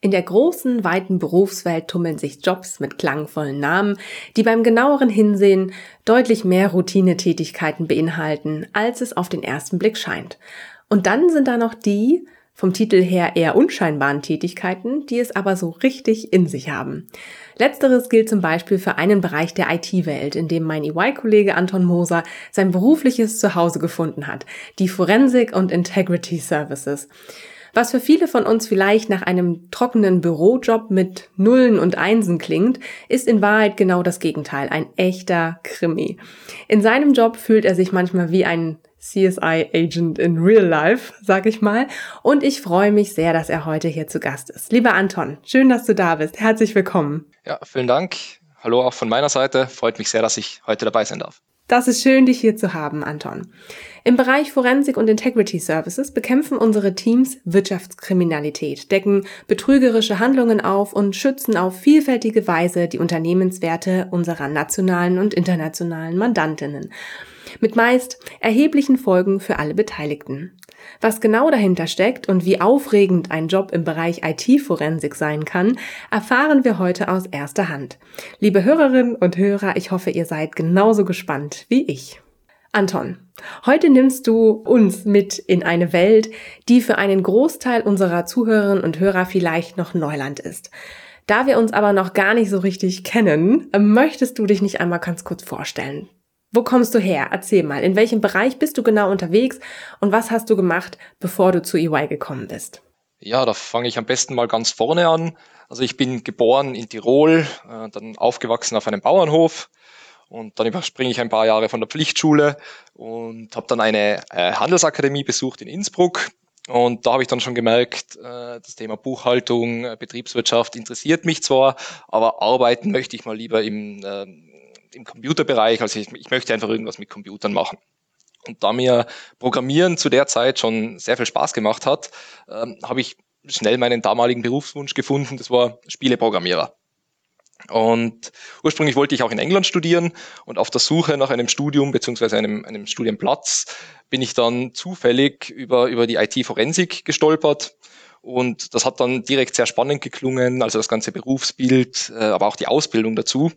In der großen, weiten Berufswelt tummeln sich Jobs mit klangvollen Namen, die beim genaueren Hinsehen deutlich mehr Routinetätigkeiten beinhalten, als es auf den ersten Blick scheint. Und dann sind da noch die, vom Titel her eher unscheinbaren Tätigkeiten, die es aber so richtig in sich haben. Letzteres gilt zum Beispiel für einen Bereich der IT-Welt, in dem mein EY-Kollege Anton Moser sein berufliches Zuhause gefunden hat, die Forensik und Integrity Services. Was für viele von uns vielleicht nach einem trockenen Bürojob mit Nullen und Einsen klingt, ist in Wahrheit genau das Gegenteil, ein echter Krimi. In seinem Job fühlt er sich manchmal wie ein CSI-Agent in Real Life, sag ich mal. Und ich freue mich sehr, dass er heute hier zu Gast ist. Lieber Anton, schön, dass du da bist. Herzlich willkommen. Ja, vielen Dank. Hallo auch von meiner Seite. Freut mich sehr, dass ich heute dabei sein darf. Das ist schön, dich hier zu haben, Anton. Im Bereich Forensik und Integrity Services bekämpfen unsere Teams Wirtschaftskriminalität, decken betrügerische Handlungen auf und schützen auf vielfältige Weise die Unternehmenswerte unserer nationalen und internationalen Mandantinnen. Mit meist erheblichen Folgen für alle Beteiligten. Was genau dahinter steckt und wie aufregend ein Job im Bereich IT-Forensik sein kann, erfahren wir heute aus erster Hand. Liebe Hörerinnen und Hörer, ich hoffe, ihr seid genauso gespannt wie ich. Anton, heute nimmst du uns mit in eine Welt, die für einen Großteil unserer Zuhörerinnen und Hörer vielleicht noch Neuland ist. Da wir uns aber noch gar nicht so richtig kennen, möchtest du dich nicht einmal ganz kurz vorstellen? Wo kommst du her? Erzähl mal, in welchem Bereich bist du genau unterwegs und was hast du gemacht, bevor du zu EY gekommen bist? Ja, da fange ich am besten mal ganz vorne an. Also ich bin geboren in Tirol, äh, dann aufgewachsen auf einem Bauernhof und dann überspringe ich ein paar Jahre von der Pflichtschule und habe dann eine äh, Handelsakademie besucht in Innsbruck. Und da habe ich dann schon gemerkt, äh, das Thema Buchhaltung, Betriebswirtschaft interessiert mich zwar, aber arbeiten möchte ich mal lieber im im Computerbereich, also ich, ich möchte einfach irgendwas mit Computern machen. Und da mir Programmieren zu der Zeit schon sehr viel Spaß gemacht hat, ähm, habe ich schnell meinen damaligen Berufswunsch gefunden, das war Spieleprogrammierer. Und ursprünglich wollte ich auch in England studieren und auf der Suche nach einem Studium beziehungsweise einem, einem Studienplatz bin ich dann zufällig über, über die IT-Forensik gestolpert. Und das hat dann direkt sehr spannend geklungen, also das ganze Berufsbild, äh, aber auch die Ausbildung dazu.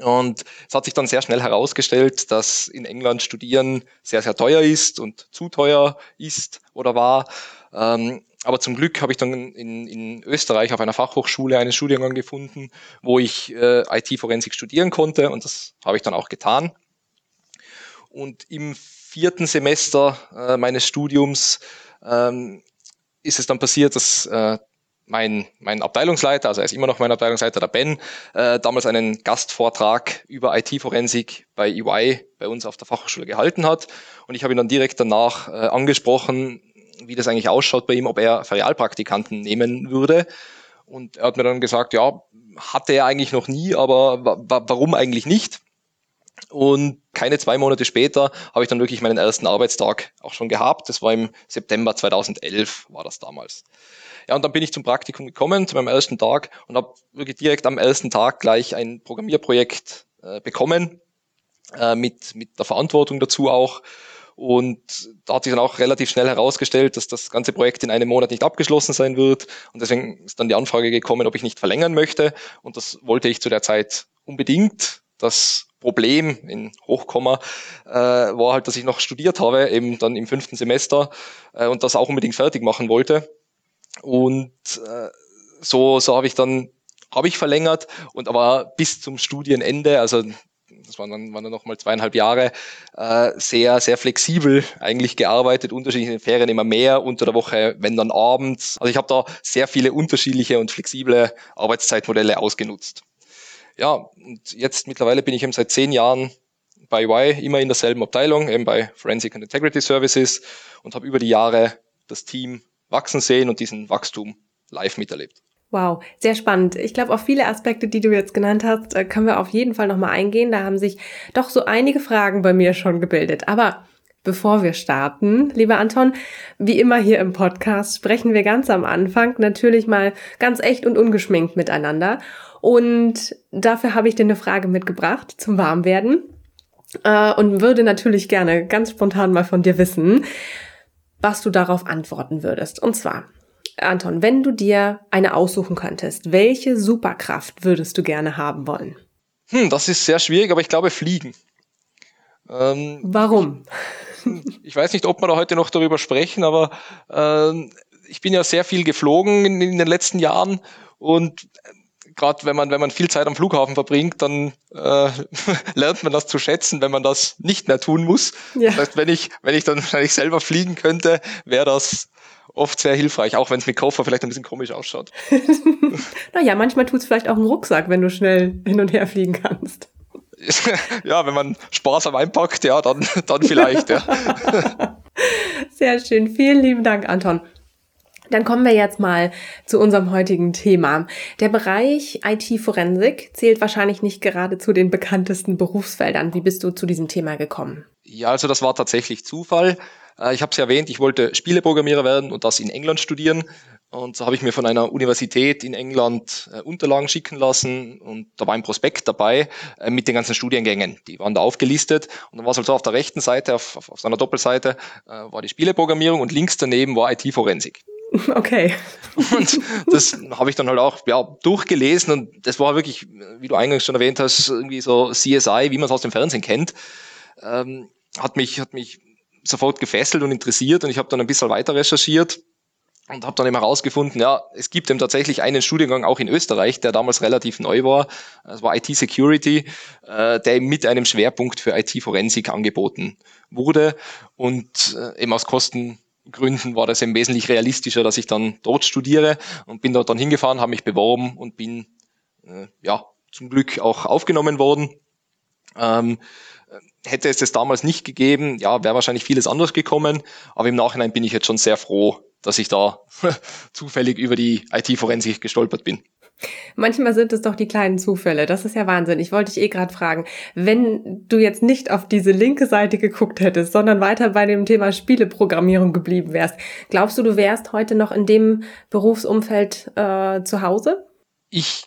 Und es hat sich dann sehr schnell herausgestellt, dass in England Studieren sehr, sehr teuer ist und zu teuer ist oder war. Ähm, aber zum Glück habe ich dann in, in Österreich auf einer Fachhochschule einen Studiengang gefunden, wo ich äh, IT-Forensik studieren konnte und das habe ich dann auch getan. Und im vierten Semester äh, meines Studiums ähm, ist es dann passiert, dass äh, mein, mein Abteilungsleiter, also er ist immer noch mein Abteilungsleiter, der Ben, äh, damals einen Gastvortrag über IT-Forensik bei EY bei uns auf der Fachhochschule gehalten hat. Und ich habe ihn dann direkt danach äh, angesprochen, wie das eigentlich ausschaut bei ihm, ob er Ferialpraktikanten nehmen würde. Und er hat mir dann gesagt, ja, hatte er eigentlich noch nie, aber warum eigentlich nicht? Und keine zwei Monate später habe ich dann wirklich meinen ersten Arbeitstag auch schon gehabt. Das war im September 2011, war das damals. Ja, und dann bin ich zum Praktikum gekommen, zu meinem ersten Tag und habe wirklich direkt am ersten Tag gleich ein Programmierprojekt äh, bekommen, äh, mit, mit der Verantwortung dazu auch. Und da hat sich dann auch relativ schnell herausgestellt, dass das ganze Projekt in einem Monat nicht abgeschlossen sein wird. Und deswegen ist dann die Anfrage gekommen, ob ich nicht verlängern möchte. Und das wollte ich zu der Zeit unbedingt. Das Problem in Hochkomma äh, war halt, dass ich noch studiert habe, eben dann im fünften Semester äh, und das auch unbedingt fertig machen wollte. Und äh, so, so habe ich dann, habe ich verlängert und aber bis zum Studienende, also das waren dann, waren dann nochmal zweieinhalb Jahre, äh, sehr, sehr flexibel eigentlich gearbeitet, unterschiedliche Ferien immer mehr, unter der Woche, wenn dann abends. Also ich habe da sehr viele unterschiedliche und flexible Arbeitszeitmodelle ausgenutzt. Ja, und jetzt mittlerweile bin ich eben seit zehn Jahren bei Y, immer in derselben Abteilung, eben bei Forensic and Integrity Services und habe über die Jahre das Team wachsen sehen und diesen Wachstum live miterlebt. Wow, sehr spannend. Ich glaube, auf viele Aspekte, die du jetzt genannt hast, äh, können wir auf jeden Fall nochmal eingehen. Da haben sich doch so einige Fragen bei mir schon gebildet. Aber bevor wir starten, lieber Anton, wie immer hier im Podcast sprechen wir ganz am Anfang natürlich mal ganz echt und ungeschminkt miteinander. Und dafür habe ich dir eine Frage mitgebracht zum Warmwerden äh, und würde natürlich gerne ganz spontan mal von dir wissen, was du darauf antworten würdest. Und zwar, Anton, wenn du dir eine aussuchen könntest, welche Superkraft würdest du gerne haben wollen? Hm, das ist sehr schwierig, aber ich glaube Fliegen. Ähm, Warum? Ich, ich, weiß nicht, ob wir da heute noch darüber sprechen, aber ähm, ich bin ja sehr viel geflogen in, in den letzten Jahren und gerade wenn man, wenn man viel Zeit am Flughafen verbringt, dann äh, lernt man das zu schätzen, wenn man das nicht mehr tun muss. Ja. Das heißt, wenn ich, wenn ich dann wahrscheinlich selber fliegen könnte, wäre das oft sehr hilfreich, auch wenn es mit Koffer vielleicht ein bisschen komisch ausschaut. naja, manchmal tut es vielleicht auch einen Rucksack, wenn du schnell hin und her fliegen kannst. ja, wenn man sparsam einpackt, ja, dann, dann vielleicht, ja. Sehr schön. Vielen lieben Dank, Anton. Dann kommen wir jetzt mal zu unserem heutigen Thema. Der Bereich IT-Forensik zählt wahrscheinlich nicht gerade zu den bekanntesten Berufsfeldern. Wie bist du zu diesem Thema gekommen? Ja, also das war tatsächlich Zufall. Äh, ich habe es erwähnt, ich wollte Spieleprogrammierer werden und das in England studieren. Und so habe ich mir von einer Universität in England äh, Unterlagen schicken lassen und da war ein Prospekt dabei äh, mit den ganzen Studiengängen. Die waren da aufgelistet und dann war es halt so auf der rechten Seite, auf, auf, auf seiner Doppelseite, äh, war die Spieleprogrammierung und links daneben war IT-Forensik. Okay. Und das habe ich dann halt auch ja, durchgelesen und das war wirklich, wie du eingangs schon erwähnt hast, irgendwie so CSI, wie man es aus dem Fernsehen kennt. Ähm, hat mich, hat mich sofort gefesselt und interessiert und ich habe dann ein bisschen weiter recherchiert und habe dann eben herausgefunden, ja, es gibt eben tatsächlich einen Studiengang auch in Österreich, der damals relativ neu war. Das war IT Security, äh, der eben mit einem Schwerpunkt für IT Forensik angeboten wurde und äh, eben aus Kosten Gründen war das eben wesentlich realistischer, dass ich dann dort studiere und bin dort dann hingefahren, habe mich beworben und bin äh, ja zum Glück auch aufgenommen worden. Ähm, hätte es das damals nicht gegeben, ja, wäre wahrscheinlich vieles anders gekommen, aber im Nachhinein bin ich jetzt schon sehr froh, dass ich da zufällig über die IT-Forensik gestolpert bin. Manchmal sind es doch die kleinen Zufälle. Das ist ja Wahnsinn. Ich wollte dich eh gerade fragen, wenn du jetzt nicht auf diese linke Seite geguckt hättest, sondern weiter bei dem Thema Spieleprogrammierung geblieben wärst, glaubst du, du wärst heute noch in dem Berufsumfeld äh, zu Hause? Ich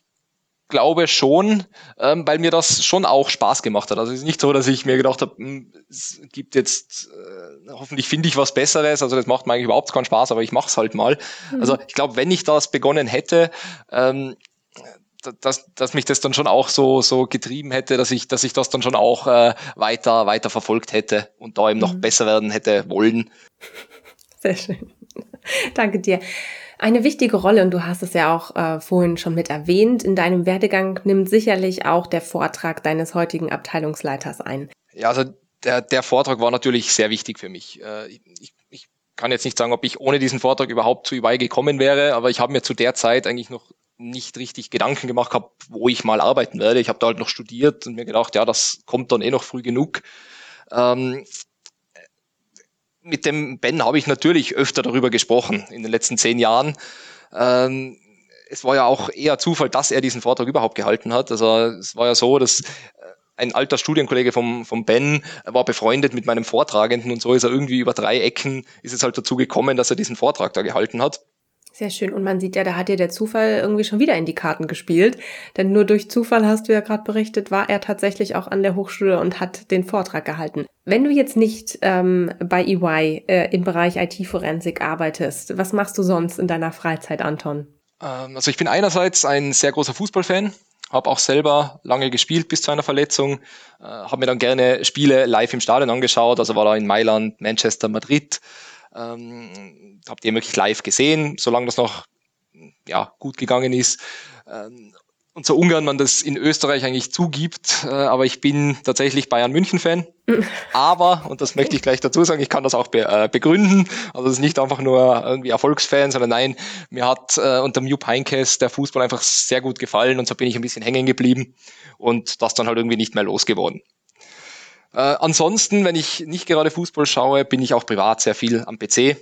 glaube schon, ähm, weil mir das schon auch Spaß gemacht hat. Also es ist nicht so, dass ich mir gedacht habe, hm, es gibt jetzt, äh, hoffentlich finde ich was Besseres. Also das macht mir eigentlich überhaupt keinen Spaß, aber ich mache es halt mal. Mhm. Also ich glaube, wenn ich das begonnen hätte, ähm, dass, dass mich das dann schon auch so, so getrieben hätte, dass ich, dass ich das dann schon auch äh, weiter, weiter verfolgt hätte und da eben mhm. noch besser werden hätte wollen. Sehr schön. Danke dir. Eine wichtige Rolle, und du hast es ja auch äh, vorhin schon mit erwähnt, in deinem Werdegang nimmt sicherlich auch der Vortrag deines heutigen Abteilungsleiters ein. Ja, also der, der Vortrag war natürlich sehr wichtig für mich. Äh, ich, ich kann jetzt nicht sagen, ob ich ohne diesen Vortrag überhaupt zu EY gekommen wäre, aber ich habe mir zu der Zeit eigentlich noch nicht richtig Gedanken gemacht gehabt, wo ich mal arbeiten werde. Ich habe da halt noch studiert und mir gedacht, ja, das kommt dann eh noch früh genug. Ähm, mit dem Ben habe ich natürlich öfter darüber gesprochen in den letzten zehn Jahren. Ähm, es war ja auch eher Zufall, dass er diesen Vortrag überhaupt gehalten hat. Also es war ja so, dass äh, ein alter Studienkollege vom, vom Ben war befreundet mit meinem Vortragenden und so ist er irgendwie über drei Ecken, ist es halt dazu gekommen, dass er diesen Vortrag da gehalten hat. Sehr schön. Und man sieht ja, da hat dir der Zufall irgendwie schon wieder in die Karten gespielt. Denn nur durch Zufall, hast du ja gerade berichtet, war er tatsächlich auch an der Hochschule und hat den Vortrag gehalten. Wenn du jetzt nicht ähm, bei EY äh, im Bereich IT-Forensik arbeitest, was machst du sonst in deiner Freizeit, Anton? Ähm, also ich bin einerseits ein sehr großer Fußballfan, habe auch selber lange gespielt bis zu einer Verletzung, äh, habe mir dann gerne Spiele live im Stadion angeschaut, also war da in Mailand, Manchester, Madrid. Ähm, habt ihr wirklich live gesehen, solange das noch ja, gut gegangen ist. Ähm, und so ungern man das in Österreich eigentlich zugibt, äh, aber ich bin tatsächlich Bayern München-Fan. aber, und das möchte ich gleich dazu sagen, ich kann das auch be äh, begründen. Also es ist nicht einfach nur irgendwie Erfolgsfan, sondern nein, mir hat äh, unter Jupp Heynckes der Fußball einfach sehr gut gefallen und so bin ich ein bisschen hängen geblieben und das dann halt irgendwie nicht mehr losgeworden. Äh, ansonsten, wenn ich nicht gerade Fußball schaue, bin ich auch privat sehr viel am PC.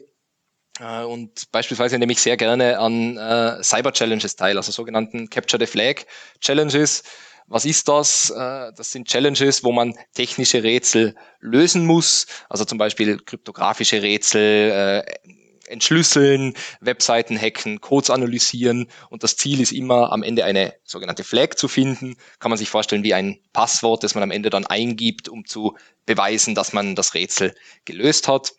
Äh, und beispielsweise nehme ich sehr gerne an äh, Cyber Challenges teil, also sogenannten Capture the Flag Challenges. Was ist das? Äh, das sind Challenges, wo man technische Rätsel lösen muss, also zum Beispiel kryptografische Rätsel, äh, entschlüsseln, Webseiten hacken, Codes analysieren und das Ziel ist immer am Ende eine sogenannte Flag zu finden. Kann man sich vorstellen wie ein Passwort, das man am Ende dann eingibt, um zu beweisen, dass man das Rätsel gelöst hat.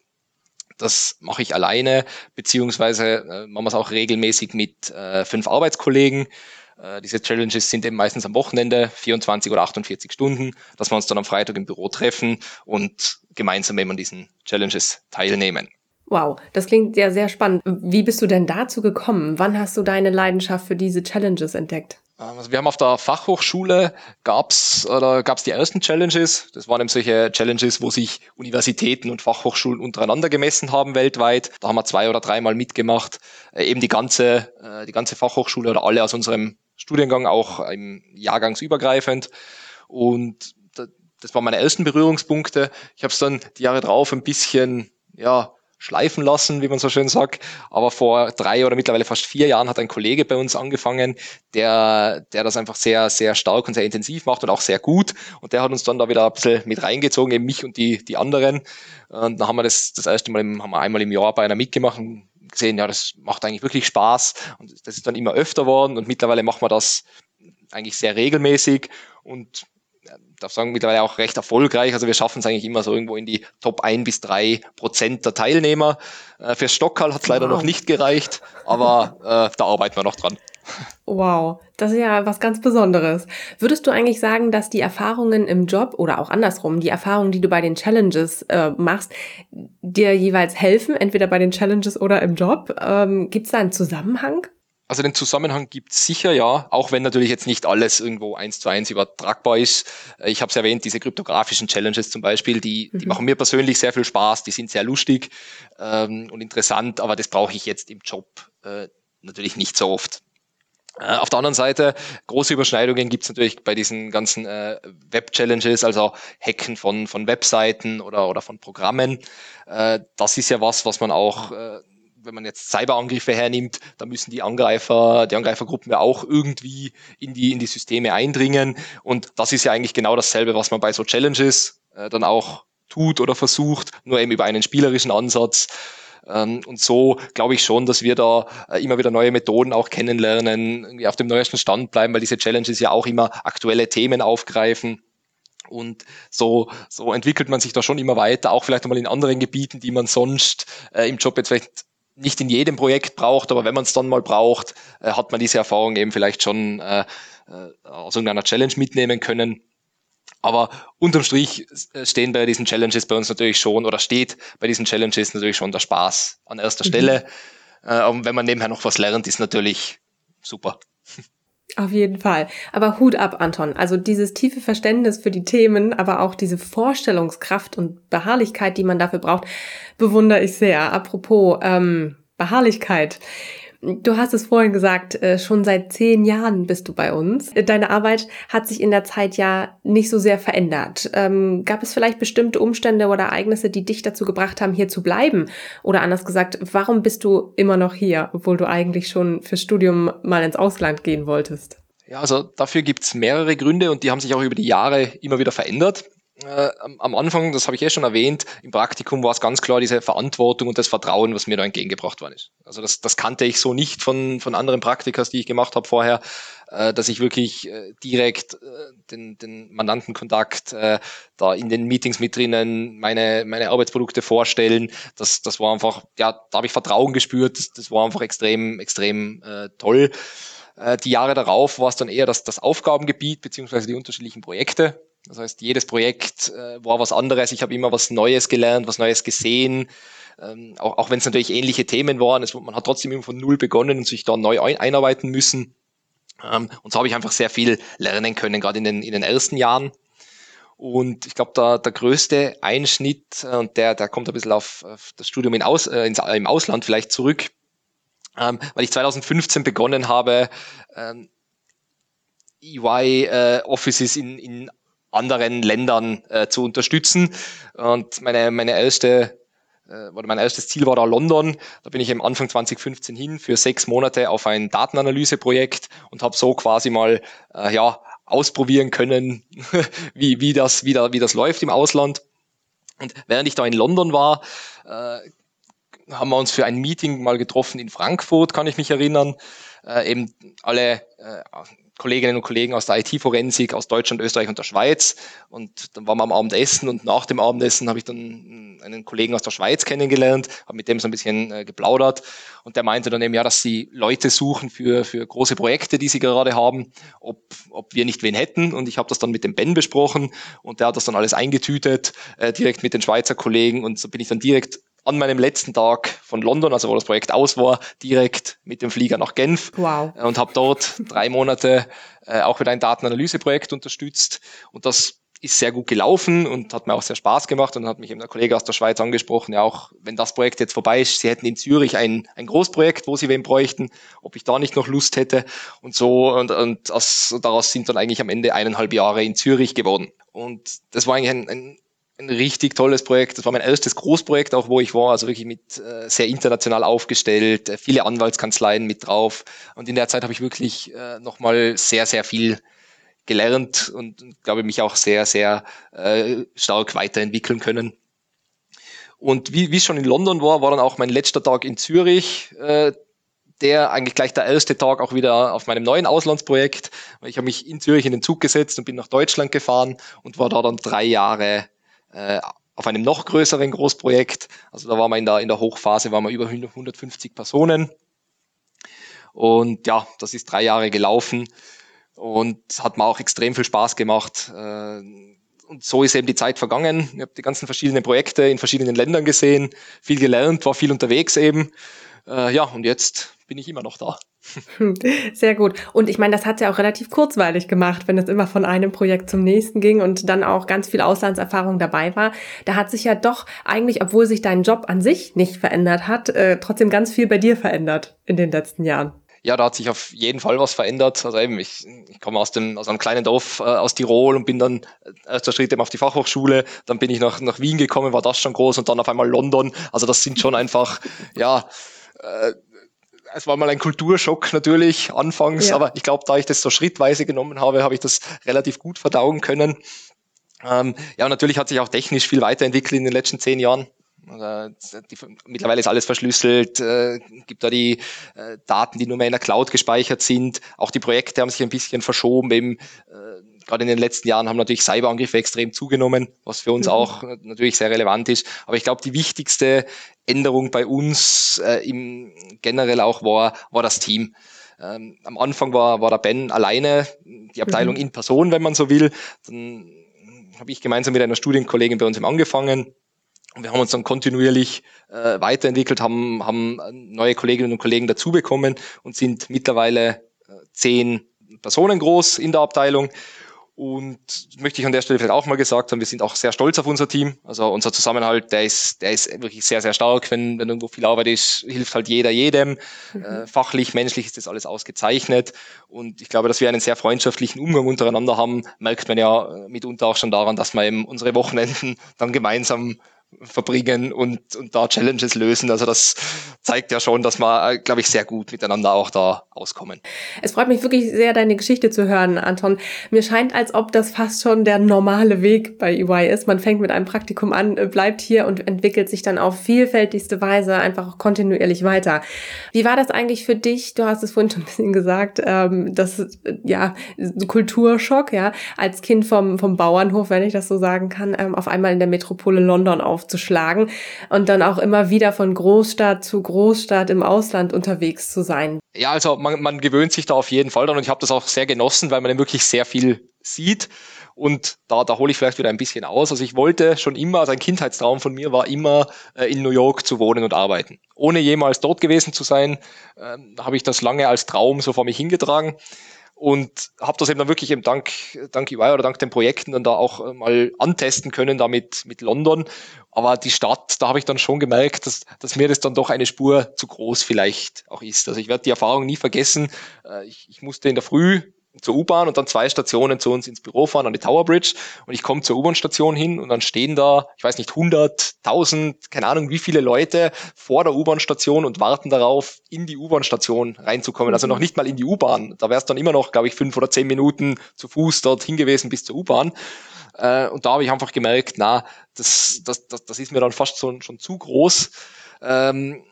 Das mache ich alleine, beziehungsweise äh, machen wir es auch regelmäßig mit äh, fünf Arbeitskollegen. Äh, diese Challenges sind eben meistens am Wochenende, 24 oder 48 Stunden, dass wir uns dann am Freitag im Büro treffen und gemeinsam eben an diesen Challenges teilnehmen. Wow, das klingt ja sehr spannend. Wie bist du denn dazu gekommen? Wann hast du deine Leidenschaft für diese Challenges entdeckt? Ähm, also wir haben auf der Fachhochschule gab's oder gab's die ersten Challenges. Das waren eben solche Challenges, wo sich Universitäten und Fachhochschulen untereinander gemessen haben weltweit. Da haben wir zwei oder dreimal mitgemacht. Äh, eben die ganze äh, die ganze Fachhochschule oder alle aus unserem Studiengang auch im Jahrgangsübergreifend. Und das waren meine ersten Berührungspunkte. Ich habe es dann die Jahre drauf ein bisschen ja schleifen lassen, wie man so schön sagt. Aber vor drei oder mittlerweile fast vier Jahren hat ein Kollege bei uns angefangen, der, der das einfach sehr, sehr stark und sehr intensiv macht und auch sehr gut. Und der hat uns dann da wieder ein bisschen mit reingezogen, eben mich und die, die anderen. Und dann haben wir das, das erste Mal, im, haben wir einmal im Jahr bei einer mitgemacht und gesehen, ja, das macht eigentlich wirklich Spaß. Und das ist dann immer öfter worden und mittlerweile machen wir das eigentlich sehr regelmäßig und darf sagen, mittlerweile auch recht erfolgreich. Also wir schaffen es eigentlich immer so irgendwo in die Top 1 bis 3 Prozent der Teilnehmer. Äh, für Stockhall hat es leider wow. noch nicht gereicht, aber äh, da arbeiten wir noch dran. Wow, das ist ja was ganz Besonderes. Würdest du eigentlich sagen, dass die Erfahrungen im Job oder auch andersrum, die Erfahrungen, die du bei den Challenges äh, machst, dir jeweils helfen, entweder bei den Challenges oder im Job? Ähm, Gibt es da einen Zusammenhang? Also den Zusammenhang gibt es sicher, ja, auch wenn natürlich jetzt nicht alles irgendwo eins zu eins übertragbar ist. Äh, ich habe es erwähnt, diese kryptografischen Challenges zum Beispiel, die, die mhm. machen mir persönlich sehr viel Spaß, die sind sehr lustig ähm, und interessant, aber das brauche ich jetzt im Job äh, natürlich nicht so oft. Äh, auf der anderen Seite, große Überschneidungen gibt es natürlich bei diesen ganzen äh, Web-Challenges, also Hacken von, von Webseiten oder, oder von Programmen. Äh, das ist ja was, was man auch äh, wenn man jetzt Cyberangriffe hernimmt, da müssen die Angreifer, die Angreifergruppen ja auch irgendwie in die, in die Systeme eindringen. Und das ist ja eigentlich genau dasselbe, was man bei so Challenges äh, dann auch tut oder versucht, nur eben über einen spielerischen Ansatz. Ähm, und so glaube ich schon, dass wir da äh, immer wieder neue Methoden auch kennenlernen, irgendwie auf dem neuesten Stand bleiben, weil diese Challenges ja auch immer aktuelle Themen aufgreifen. Und so, so entwickelt man sich da schon immer weiter, auch vielleicht einmal in anderen Gebieten, die man sonst äh, im Job jetzt vielleicht nicht in jedem Projekt braucht, aber wenn man es dann mal braucht, äh, hat man diese Erfahrung eben vielleicht schon äh, äh, aus irgendeiner Challenge mitnehmen können. Aber unterm Strich äh, stehen bei diesen Challenges bei uns natürlich schon oder steht bei diesen Challenges natürlich schon der Spaß an erster mhm. Stelle. Äh, und wenn man nebenher noch was lernt, ist natürlich super. Auf jeden Fall. Aber Hut ab, Anton. Also dieses tiefe Verständnis für die Themen, aber auch diese Vorstellungskraft und Beharrlichkeit, die man dafür braucht, bewundere ich sehr. Apropos ähm, Beharrlichkeit. Du hast es vorhin gesagt, äh, schon seit zehn Jahren bist du bei uns. Deine Arbeit hat sich in der Zeit ja nicht so sehr verändert. Ähm, gab es vielleicht bestimmte Umstände oder Ereignisse, die dich dazu gebracht haben, hier zu bleiben? Oder anders gesagt, warum bist du immer noch hier, obwohl du eigentlich schon fürs Studium mal ins Ausland gehen wolltest? Ja, also dafür gibt's mehrere Gründe und die haben sich auch über die Jahre immer wieder verändert äh, am Anfang, das habe ich eh schon erwähnt, im Praktikum war es ganz klar diese Verantwortung und das Vertrauen, was mir da entgegengebracht worden ist. Also das, das kannte ich so nicht von, von anderen Praktikas, die ich gemacht habe vorher, äh, dass ich wirklich äh, direkt äh, den, den Mandantenkontakt äh, da in den Meetings mit drinnen, meine, meine Arbeitsprodukte vorstellen. Das, das war einfach, ja, da habe ich Vertrauen gespürt, das, das war einfach extrem, extrem äh, toll. Äh, die Jahre darauf war es dann eher das, das Aufgabengebiet beziehungsweise die unterschiedlichen Projekte. Das heißt, jedes Projekt äh, war was anderes. Ich habe immer was Neues gelernt, was Neues gesehen. Ähm, auch auch wenn es natürlich ähnliche Themen waren. Es, man hat trotzdem immer von Null begonnen und sich da neu ein, einarbeiten müssen. Ähm, und so habe ich einfach sehr viel lernen können, gerade in den, in den ersten Jahren. Und ich glaube, da der größte Einschnitt, äh, und der, der kommt ein bisschen auf, auf das Studium in Aus, äh, ins, im Ausland vielleicht zurück, ähm, weil ich 2015 begonnen habe, ähm, EY äh, Offices in, in anderen Ländern äh, zu unterstützen. Und meine, meine erste äh, mein erstes Ziel war da London. Da bin ich im Anfang 2015 hin für sechs Monate auf ein Datenanalyseprojekt und habe so quasi mal äh, ja ausprobieren können, wie, wie, das, wie, da, wie das läuft im Ausland. Und während ich da in London war, äh, haben wir uns für ein Meeting mal getroffen in Frankfurt, kann ich mich erinnern. Äh, eben alle äh, Kolleginnen und Kollegen aus der IT-Forensik aus Deutschland, Österreich und der Schweiz. Und dann waren wir am Abendessen und nach dem Abendessen habe ich dann einen Kollegen aus der Schweiz kennengelernt, habe mit dem so ein bisschen äh, geplaudert und der meinte dann eben, ja, dass sie Leute suchen für, für große Projekte, die sie gerade haben, ob, ob wir nicht wen hätten. Und ich habe das dann mit dem Ben besprochen und der hat das dann alles eingetütet, äh, direkt mit den Schweizer Kollegen und so bin ich dann direkt an meinem letzten Tag von London, also wo das Projekt aus war, direkt mit dem Flieger nach Genf wow. und habe dort drei Monate äh, auch wieder ein Datenanalyseprojekt unterstützt. Und das ist sehr gut gelaufen und hat mir auch sehr Spaß gemacht und hat mich eben der Kollege aus der Schweiz angesprochen, ja auch wenn das Projekt jetzt vorbei ist, sie hätten in Zürich ein, ein Großprojekt, wo sie wen bräuchten, ob ich da nicht noch Lust hätte und so und, und aus, daraus sind dann eigentlich am Ende eineinhalb Jahre in Zürich geworden. Und das war eigentlich ein, ein ein richtig tolles Projekt. Das war mein erstes Großprojekt, auch wo ich war, also wirklich mit äh, sehr international aufgestellt, äh, viele Anwaltskanzleien mit drauf. Und in der Zeit habe ich wirklich äh, nochmal sehr, sehr viel gelernt und, und glaube mich auch sehr, sehr äh, stark weiterentwickeln können. Und wie, wie schon in London war, war dann auch mein letzter Tag in Zürich. Äh, der eigentlich gleich der erste Tag auch wieder auf meinem neuen Auslandsprojekt. Ich habe mich in Zürich in den Zug gesetzt und bin nach Deutschland gefahren und war da dann drei Jahre äh, auf einem noch größeren Großprojekt. Also da waren wir in der, in der Hochphase, waren wir über 150 Personen. Und ja, das ist drei Jahre gelaufen und hat mir auch extrem viel Spaß gemacht. Äh, und so ist eben die Zeit vergangen. Ich habe die ganzen verschiedenen Projekte in verschiedenen Ländern gesehen, viel gelernt, war viel unterwegs eben. Äh, ja, und jetzt bin ich immer noch da. Sehr gut. Und ich meine, das hat ja auch relativ kurzweilig gemacht, wenn es immer von einem Projekt zum nächsten ging und dann auch ganz viel Auslandserfahrung dabei war. Da hat sich ja doch eigentlich, obwohl sich dein Job an sich nicht verändert hat, äh, trotzdem ganz viel bei dir verändert in den letzten Jahren. Ja, da hat sich auf jeden Fall was verändert. Also eben, ich, ich komme aus dem aus einem kleinen Dorf äh, aus Tirol und bin dann äh, erster Schritt eben auf die Fachhochschule, dann bin ich nach, nach Wien gekommen, war das schon groß und dann auf einmal London. Also das sind schon einfach, ja, äh, es war mal ein Kulturschock natürlich anfangs, ja. aber ich glaube, da ich das so schrittweise genommen habe, habe ich das relativ gut verdauen können. Ähm, ja, natürlich hat sich auch technisch viel weiterentwickelt in den letzten zehn Jahren. Also, die, mittlerweile ist alles verschlüsselt, äh, gibt da die äh, Daten, die nur mehr in der Cloud gespeichert sind. Auch die Projekte haben sich ein bisschen verschoben. Eben, äh, gerade in den letzten Jahren haben natürlich Cyberangriffe extrem zugenommen, was für uns mhm. auch natürlich sehr relevant ist. Aber ich glaube, die wichtigste Änderung bei uns äh, im generell auch war, war das Team. Ähm, am Anfang war, war der Ben alleine, die Abteilung mhm. in Person, wenn man so will. Dann habe ich gemeinsam mit einer Studienkollegin bei uns angefangen. Und wir haben uns dann kontinuierlich äh, weiterentwickelt, haben, haben neue Kolleginnen und Kollegen dazu bekommen und sind mittlerweile äh, zehn Personen groß in der Abteilung. Und möchte ich an der Stelle vielleicht auch mal gesagt haben, wir sind auch sehr stolz auf unser Team. Also unser Zusammenhalt, der ist, der ist wirklich sehr, sehr stark. Wenn, wenn irgendwo viel Arbeit ist, hilft halt jeder jedem. Mhm. Äh, fachlich, menschlich ist das alles ausgezeichnet. Und ich glaube, dass wir einen sehr freundschaftlichen Umgang untereinander haben, merkt man ja äh, mitunter auch schon daran, dass wir eben unsere Wochenenden dann gemeinsam verbringen und, und da Challenges lösen. Also das zeigt ja schon, dass wir, glaube ich, sehr gut miteinander auch da auskommen. Es freut mich wirklich sehr, deine Geschichte zu hören, Anton. Mir scheint, als ob das fast schon der normale Weg bei EY ist. Man fängt mit einem Praktikum an, bleibt hier und entwickelt sich dann auf vielfältigste Weise einfach auch kontinuierlich weiter. Wie war das eigentlich für dich? Du hast es vorhin schon ein bisschen gesagt, ähm, das ja Kulturschock, ja, als Kind vom, vom Bauernhof, wenn ich das so sagen kann, ähm, auf einmal in der Metropole London auf aufzuschlagen und dann auch immer wieder von Großstadt zu Großstadt im Ausland unterwegs zu sein. Ja, also man, man gewöhnt sich da auf jeden Fall dann und ich habe das auch sehr genossen, weil man dann wirklich sehr viel sieht. Und da, da hole ich vielleicht wieder ein bisschen aus. Also ich wollte schon immer, also ein Kindheitstraum von mir war immer, äh, in New York zu wohnen und arbeiten. Ohne jemals dort gewesen zu sein, äh, habe ich das lange als Traum so vor mich hingetragen und habe das eben dann wirklich eben dank, dank UI oder dank den Projekten dann da auch äh, mal antesten können, da mit, mit London. Aber die Stadt, da habe ich dann schon gemerkt, dass, dass mir das dann doch eine Spur zu groß vielleicht auch ist. Also ich werde die Erfahrung nie vergessen. Äh, ich, ich musste in der Früh zur U-Bahn und dann zwei Stationen zu uns ins Büro fahren an die Tower Bridge und ich komme zur U-Bahn-Station hin und dann stehen da, ich weiß nicht, 100, 1000, keine Ahnung wie viele Leute vor der U-Bahn-Station und warten darauf, in die U-Bahn-Station reinzukommen. Also noch nicht mal in die U-Bahn. Da wäre es dann immer noch, glaube ich, fünf oder zehn Minuten zu Fuß dort hingewiesen bis zur U-Bahn. Äh, und da habe ich einfach gemerkt, na, das, das, das, das ist mir dann fast schon, schon zu groß. Ähm,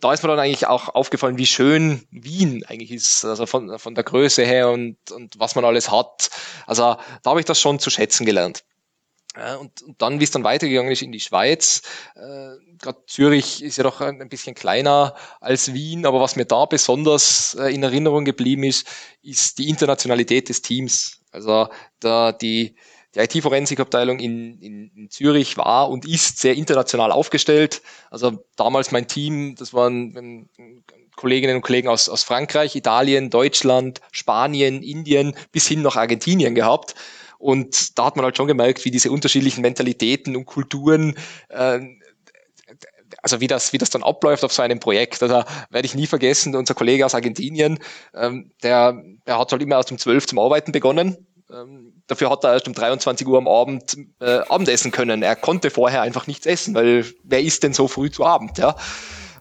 da ist mir dann eigentlich auch aufgefallen, wie schön Wien eigentlich ist, also von, von der Größe her und, und was man alles hat. Also da habe ich das schon zu schätzen gelernt. Und, und dann, wie es dann weitergegangen ist in die Schweiz, äh, gerade Zürich ist ja doch ein, ein bisschen kleiner als Wien, aber was mir da besonders äh, in Erinnerung geblieben ist, ist die Internationalität des Teams. Also da die, die IT-Forensik-Abteilung in, in, in Zürich war und ist sehr international aufgestellt. Also damals mein Team, das waren Kolleginnen und Kollegen aus, aus Frankreich, Italien, Deutschland, Spanien, Indien bis hin nach Argentinien gehabt. Und da hat man halt schon gemerkt, wie diese unterschiedlichen Mentalitäten und Kulturen äh, also wie das, wie das dann abläuft auf so einem Projekt. Also werde ich nie vergessen, unser Kollege aus Argentinien, ähm, der, der hat halt immer erst um zwölf zum Arbeiten begonnen ähm, dafür hat er erst um 23 Uhr am Abend äh, Abendessen können. Er konnte vorher einfach nichts essen, weil wer isst denn so früh zu Abend, ja?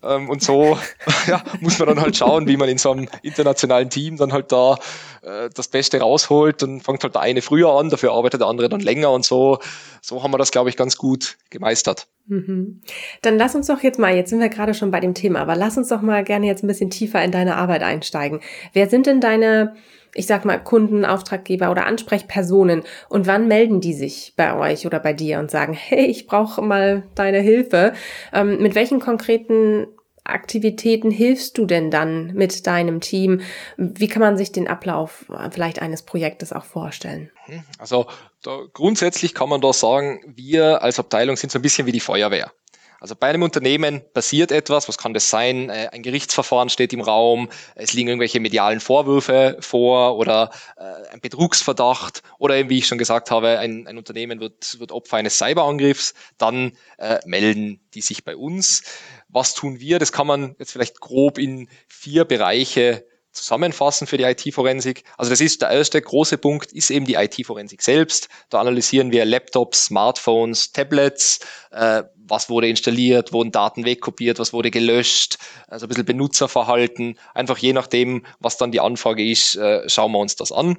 Ähm, und so ja, muss man dann halt schauen, wie man in so einem internationalen Team dann halt da äh, das Beste rausholt. Dann fängt halt der eine früher an, dafür arbeitet der andere dann länger und so. So haben wir das, glaube ich, ganz gut gemeistert. Mhm. Dann lass uns doch jetzt mal, jetzt sind wir gerade schon bei dem Thema, aber lass uns doch mal gerne jetzt ein bisschen tiefer in deine Arbeit einsteigen. Wer sind denn deine ich sag mal, Kunden, Auftraggeber oder Ansprechpersonen und wann melden die sich bei euch oder bei dir und sagen, hey, ich brauche mal deine Hilfe. Ähm, mit welchen konkreten Aktivitäten hilfst du denn dann mit deinem Team? Wie kann man sich den Ablauf äh, vielleicht eines Projektes auch vorstellen? Hm, also da, grundsätzlich kann man da sagen, wir als Abteilung sind so ein bisschen wie die Feuerwehr. Also bei einem Unternehmen passiert etwas, was kann das sein? Äh, ein Gerichtsverfahren steht im Raum, es liegen irgendwelche medialen Vorwürfe vor oder äh, ein Betrugsverdacht oder eben, wie ich schon gesagt habe, ein, ein Unternehmen wird, wird Opfer eines Cyberangriffs, dann äh, melden die sich bei uns. Was tun wir? Das kann man jetzt vielleicht grob in vier Bereiche zusammenfassen für die IT-Forensik. Also das ist der erste große Punkt, ist eben die IT-Forensik selbst. Da analysieren wir Laptops, Smartphones, Tablets, äh, was wurde installiert, wurden Daten wegkopiert, was wurde gelöscht, also ein bisschen Benutzerverhalten. Einfach je nachdem, was dann die Anfrage ist, äh, schauen wir uns das an.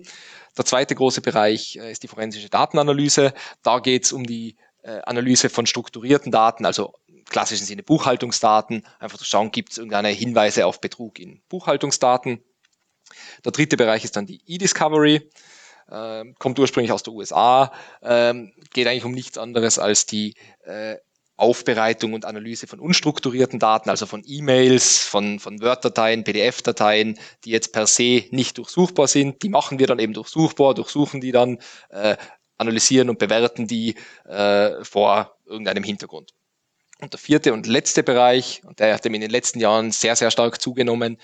Der zweite große Bereich äh, ist die forensische Datenanalyse. Da geht es um die äh, Analyse von strukturierten Daten, also klassischen Sinne Buchhaltungsdaten, einfach zu schauen, gibt es irgendeine Hinweise auf Betrug in Buchhaltungsdaten. Der dritte Bereich ist dann die E-Discovery, äh, kommt ursprünglich aus der USA, äh, geht eigentlich um nichts anderes als die Aufbereitung und Analyse von unstrukturierten Daten, also von E-Mails, von, von Word-Dateien, PDF-Dateien, die jetzt per se nicht durchsuchbar sind. Die machen wir dann eben durchsuchbar, durchsuchen die dann, äh, analysieren und bewerten die äh, vor irgendeinem Hintergrund. Und der vierte und letzte Bereich, und der hat in den letzten Jahren sehr, sehr stark zugenommen,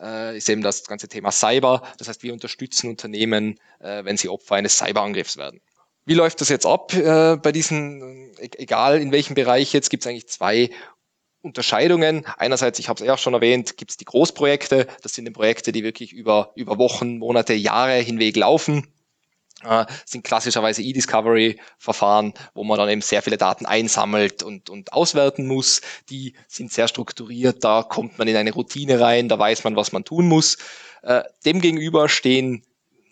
äh, ist eben das ganze Thema Cyber. Das heißt, wir unterstützen Unternehmen, äh, wenn sie Opfer eines Cyberangriffs werden. Wie läuft das jetzt ab äh, bei diesen, e-, egal in welchem Bereich jetzt, gibt es eigentlich zwei Unterscheidungen. Einerseits, ich habe es ja auch schon erwähnt, gibt es die Großprojekte. Das sind die Projekte, die wirklich über, über Wochen, Monate, Jahre hinweg laufen äh, sind klassischerweise E-Discovery-Verfahren, wo man dann eben sehr viele Daten einsammelt und, und auswerten muss. Die sind sehr strukturiert, da kommt man in eine Routine rein, da weiß man, was man tun muss. Äh, Demgegenüber stehen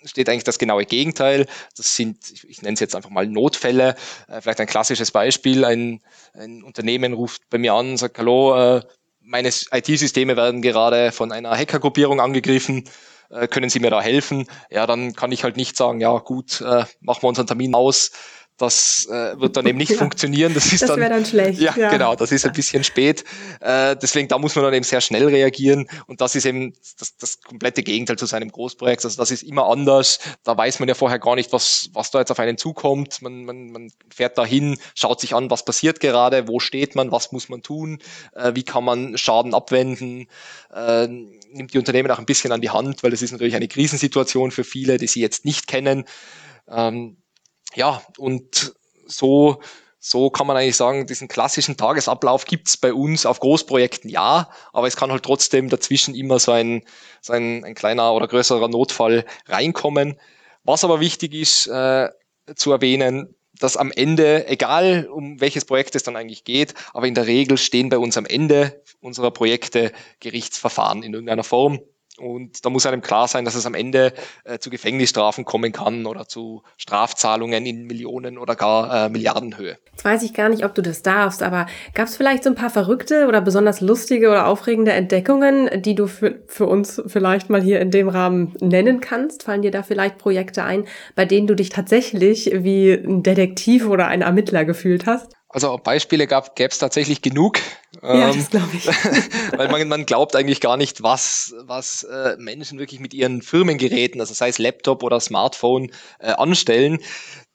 steht eigentlich das genaue Gegenteil. Das sind, ich, ich nenne es jetzt einfach mal Notfälle. Äh, vielleicht ein klassisches Beispiel. Ein, ein Unternehmen ruft bei mir an und sagt, hallo, äh, meine IT-Systeme werden gerade von einer Hackergruppierung angegriffen äh, können Sie mir da helfen? Ja, dann kann ich halt nicht sagen, ja gut, äh, machen wir unseren Termin aus. Das äh, wird dann eben nicht ja, funktionieren. Das ist das dann, dann schlecht. Ja, ja, genau, das ist ein bisschen spät. Äh, deswegen, da muss man dann eben sehr schnell reagieren. Und das ist eben das, das komplette Gegenteil zu seinem Großprojekt. Also das ist immer anders. Da weiß man ja vorher gar nicht, was, was da jetzt auf einen zukommt. Man, man, man fährt dahin, schaut sich an, was passiert gerade, wo steht man, was muss man tun, äh, wie kann man Schaden abwenden. Äh, nimmt die Unternehmen auch ein bisschen an die Hand, weil das ist natürlich eine Krisensituation für viele, die sie jetzt nicht kennen. Ähm, ja, und so, so kann man eigentlich sagen, diesen klassischen Tagesablauf gibt's bei uns auf Großprojekten ja, aber es kann halt trotzdem dazwischen immer so ein, so ein, ein kleiner oder größerer Notfall reinkommen. Was aber wichtig ist äh, zu erwähnen, dass am Ende, egal um welches Projekt es dann eigentlich geht, aber in der Regel stehen bei uns am Ende unserer Projekte Gerichtsverfahren in irgendeiner Form. Und da muss einem klar sein, dass es am Ende äh, zu Gefängnisstrafen kommen kann oder zu Strafzahlungen in Millionen oder gar äh, Milliardenhöhe. Jetzt weiß ich gar nicht, ob du das darfst, aber gab es vielleicht so ein paar verrückte oder besonders lustige oder aufregende Entdeckungen, die du für, für uns vielleicht mal hier in dem Rahmen nennen kannst? Fallen dir da vielleicht Projekte ein, bei denen du dich tatsächlich wie ein Detektiv oder ein Ermittler gefühlt hast? Also Beispiele gab es tatsächlich genug. Ja, ähm, das glaube ich. weil man, man glaubt eigentlich gar nicht, was, was äh, Menschen wirklich mit ihren Firmengeräten, also sei es Laptop oder Smartphone, äh, anstellen.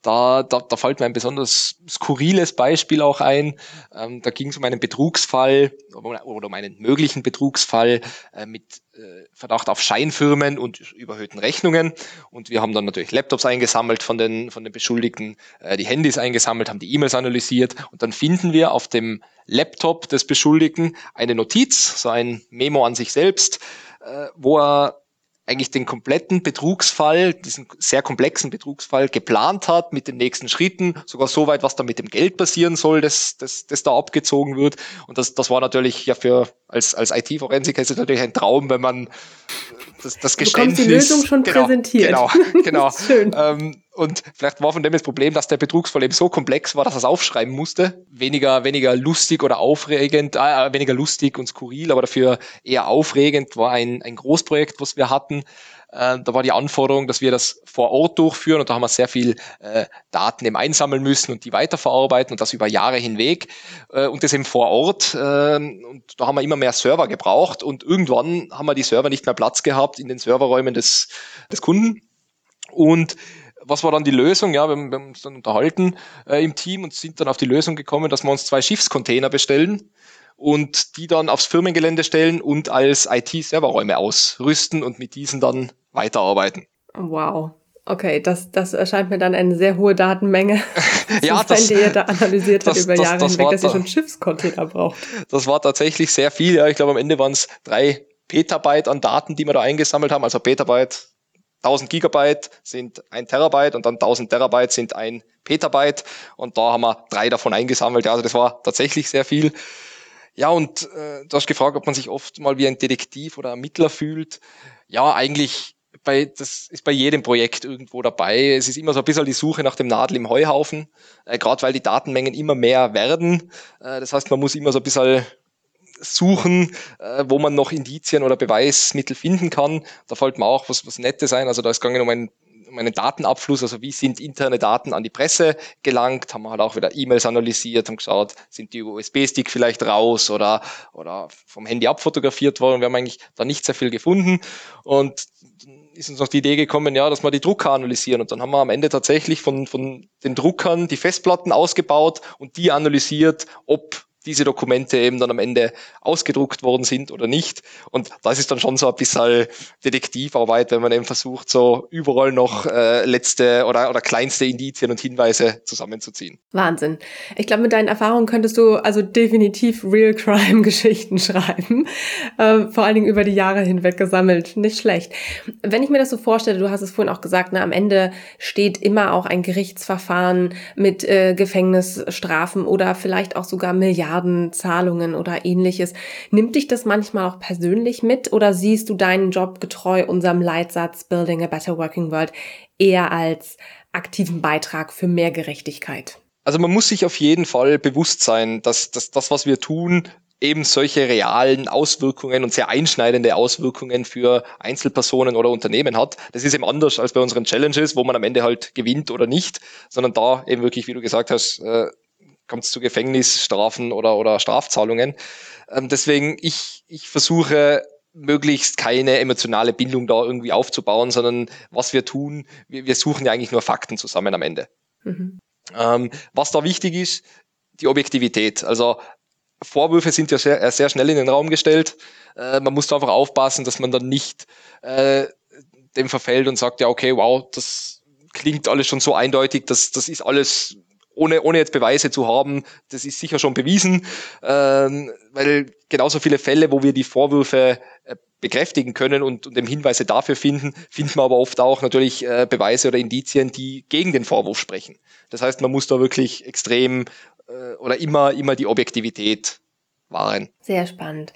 Da, da, da fällt mir ein besonders skurriles Beispiel auch ein. Ähm, da ging es um einen Betrugsfall oder um einen möglichen Betrugsfall äh, mit äh, Verdacht auf Scheinfirmen und überhöhten Rechnungen. Und wir haben dann natürlich Laptops eingesammelt von den, von den Beschuldigten, äh, die Handys eingesammelt, haben die E-Mails analysiert und dann finden wir auf dem Laptop des Beschuldigten eine Notiz, so ein Memo an sich selbst, äh, wo er eigentlich den kompletten Betrugsfall, diesen sehr komplexen Betrugsfall geplant hat mit den nächsten Schritten, sogar so weit, was da mit dem Geld passieren soll, das, das, das da abgezogen wird. Und das, das war natürlich ja für als, als IT-Forensiker ist es natürlich ein Traum, wenn man das, das Geständnis. die Lösung schon genau, präsentiert. Genau, genau. Schön. Ähm, und vielleicht war von dem das Problem, dass der Betrugsfall eben so komplex war, dass er es aufschreiben musste. Weniger, weniger lustig oder aufregend, äh, weniger lustig und skurril, aber dafür eher aufregend war ein, ein Großprojekt, was wir hatten. Äh, da war die Anforderung, dass wir das vor Ort durchführen und da haben wir sehr viel äh, Daten eben einsammeln müssen und die weiterverarbeiten und das über Jahre hinweg äh, und das eben vor Ort. Äh, und da haben wir immer mehr Server gebraucht und irgendwann haben wir die Server nicht mehr Platz gehabt in den Serverräumen des, des Kunden. Und was war dann die Lösung? Ja, wir, wir haben uns dann unterhalten äh, im Team und sind dann auf die Lösung gekommen, dass wir uns zwei Schiffscontainer bestellen und die dann aufs Firmengelände stellen und als IT-Serverräume ausrüsten und mit diesen dann weiterarbeiten. Wow. Okay, das, das erscheint mir dann eine sehr hohe Datenmenge, ja, das, die ihr da analysiert hat über das, Jahre das hinweg, dass ihr schon Schiffscontainer braucht. Das war tatsächlich sehr viel. Ja, ich glaube, am Ende waren es drei Petabyte an Daten, die wir da eingesammelt haben. Also Petabyte 1000 Gigabyte sind ein Terabyte und dann 1000 Terabyte sind ein Petabyte und da haben wir drei davon eingesammelt. Also das war tatsächlich sehr viel. Ja, und äh, du hast gefragt, ob man sich oft mal wie ein Detektiv oder Ermittler fühlt. Ja, eigentlich bei, das ist bei jedem Projekt irgendwo dabei. Es ist immer so ein bisschen die Suche nach dem Nadel im Heuhaufen, äh, gerade weil die Datenmengen immer mehr werden. Äh, das heißt, man muss immer so ein bisschen suchen, äh, wo man noch Indizien oder Beweismittel finden kann. Da fällt mir auch was, was Nettes ein. Also da ist gegangen um einen, um einen Datenabfluss, also wie sind interne Daten an die Presse gelangt, haben wir halt auch wieder E-Mails analysiert, haben geschaut, sind die USB-Stick vielleicht raus oder, oder vom Handy abfotografiert worden. Wir haben eigentlich da nicht sehr viel gefunden und ist uns noch die Idee gekommen, ja, dass wir die Drucker analysieren. Und dann haben wir am Ende tatsächlich von, von den Druckern die Festplatten ausgebaut und die analysiert, ob diese Dokumente eben dann am Ende ausgedruckt worden sind oder nicht. Und das ist dann schon so ein bisschen Detektivarbeit, wenn man eben versucht, so überall noch äh, letzte oder, oder kleinste Indizien und Hinweise zusammenzuziehen. Wahnsinn. Ich glaube, mit deinen Erfahrungen könntest du also definitiv Real Crime Geschichten schreiben. Äh, vor allen Dingen über die Jahre hinweg gesammelt. Nicht schlecht. Wenn ich mir das so vorstelle, du hast es vorhin auch gesagt, ne, am Ende steht immer auch ein Gerichtsverfahren mit äh, Gefängnisstrafen oder vielleicht auch sogar Milliarden Milliardenzahlungen oder ähnliches. Nimmt dich das manchmal auch persönlich mit oder siehst du deinen Job getreu unserem Leitsatz Building a Better Working World eher als aktiven Beitrag für mehr Gerechtigkeit? Also man muss sich auf jeden Fall bewusst sein, dass, dass das, was wir tun, eben solche realen Auswirkungen und sehr einschneidende Auswirkungen für Einzelpersonen oder Unternehmen hat. Das ist eben anders als bei unseren Challenges, wo man am Ende halt gewinnt oder nicht, sondern da eben wirklich, wie du gesagt hast, äh, kommt es zu Gefängnisstrafen oder, oder Strafzahlungen. Ähm, deswegen, ich, ich versuche möglichst keine emotionale Bindung da irgendwie aufzubauen, sondern was wir tun, wir, wir suchen ja eigentlich nur Fakten zusammen am Ende. Mhm. Ähm, was da wichtig ist, die Objektivität. Also Vorwürfe sind ja sehr, sehr schnell in den Raum gestellt. Äh, man muss da einfach aufpassen, dass man dann nicht äh, dem verfällt und sagt, ja, okay, wow, das klingt alles schon so eindeutig, das, das ist alles ohne, ohne jetzt Beweise zu haben, das ist sicher schon bewiesen, ähm, weil genauso viele Fälle, wo wir die Vorwürfe äh, bekräftigen können und, und dem Hinweise dafür finden, finden wir aber oft auch natürlich äh, Beweise oder Indizien, die gegen den Vorwurf sprechen. Das heißt, man muss da wirklich extrem äh, oder immer, immer die Objektivität wahren. Sehr spannend.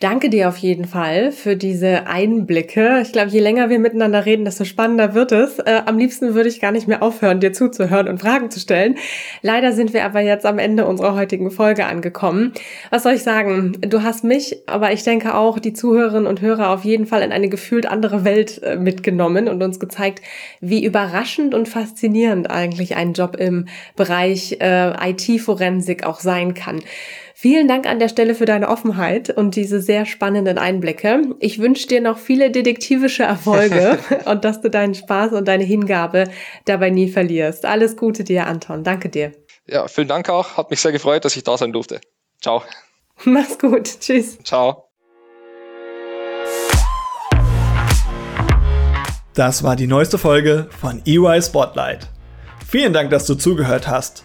Danke dir auf jeden Fall für diese Einblicke. Ich glaube, je länger wir miteinander reden, desto spannender wird es. Äh, am liebsten würde ich gar nicht mehr aufhören, dir zuzuhören und Fragen zu stellen. Leider sind wir aber jetzt am Ende unserer heutigen Folge angekommen. Was soll ich sagen? Du hast mich, aber ich denke auch die Zuhörerinnen und Hörer auf jeden Fall in eine gefühlt andere Welt äh, mitgenommen und uns gezeigt, wie überraschend und faszinierend eigentlich ein Job im Bereich äh, IT-Forensik auch sein kann. Vielen Dank an der Stelle für deine Offenheit und diese sehr spannenden Einblicke. Ich wünsche dir noch viele detektivische Erfolge und dass du deinen Spaß und deine Hingabe dabei nie verlierst. Alles Gute dir, Anton. Danke dir. Ja, vielen Dank auch. Hat mich sehr gefreut, dass ich da sein durfte. Ciao. Mach's gut. Tschüss. Ciao. Das war die neueste Folge von EY Spotlight. Vielen Dank, dass du zugehört hast.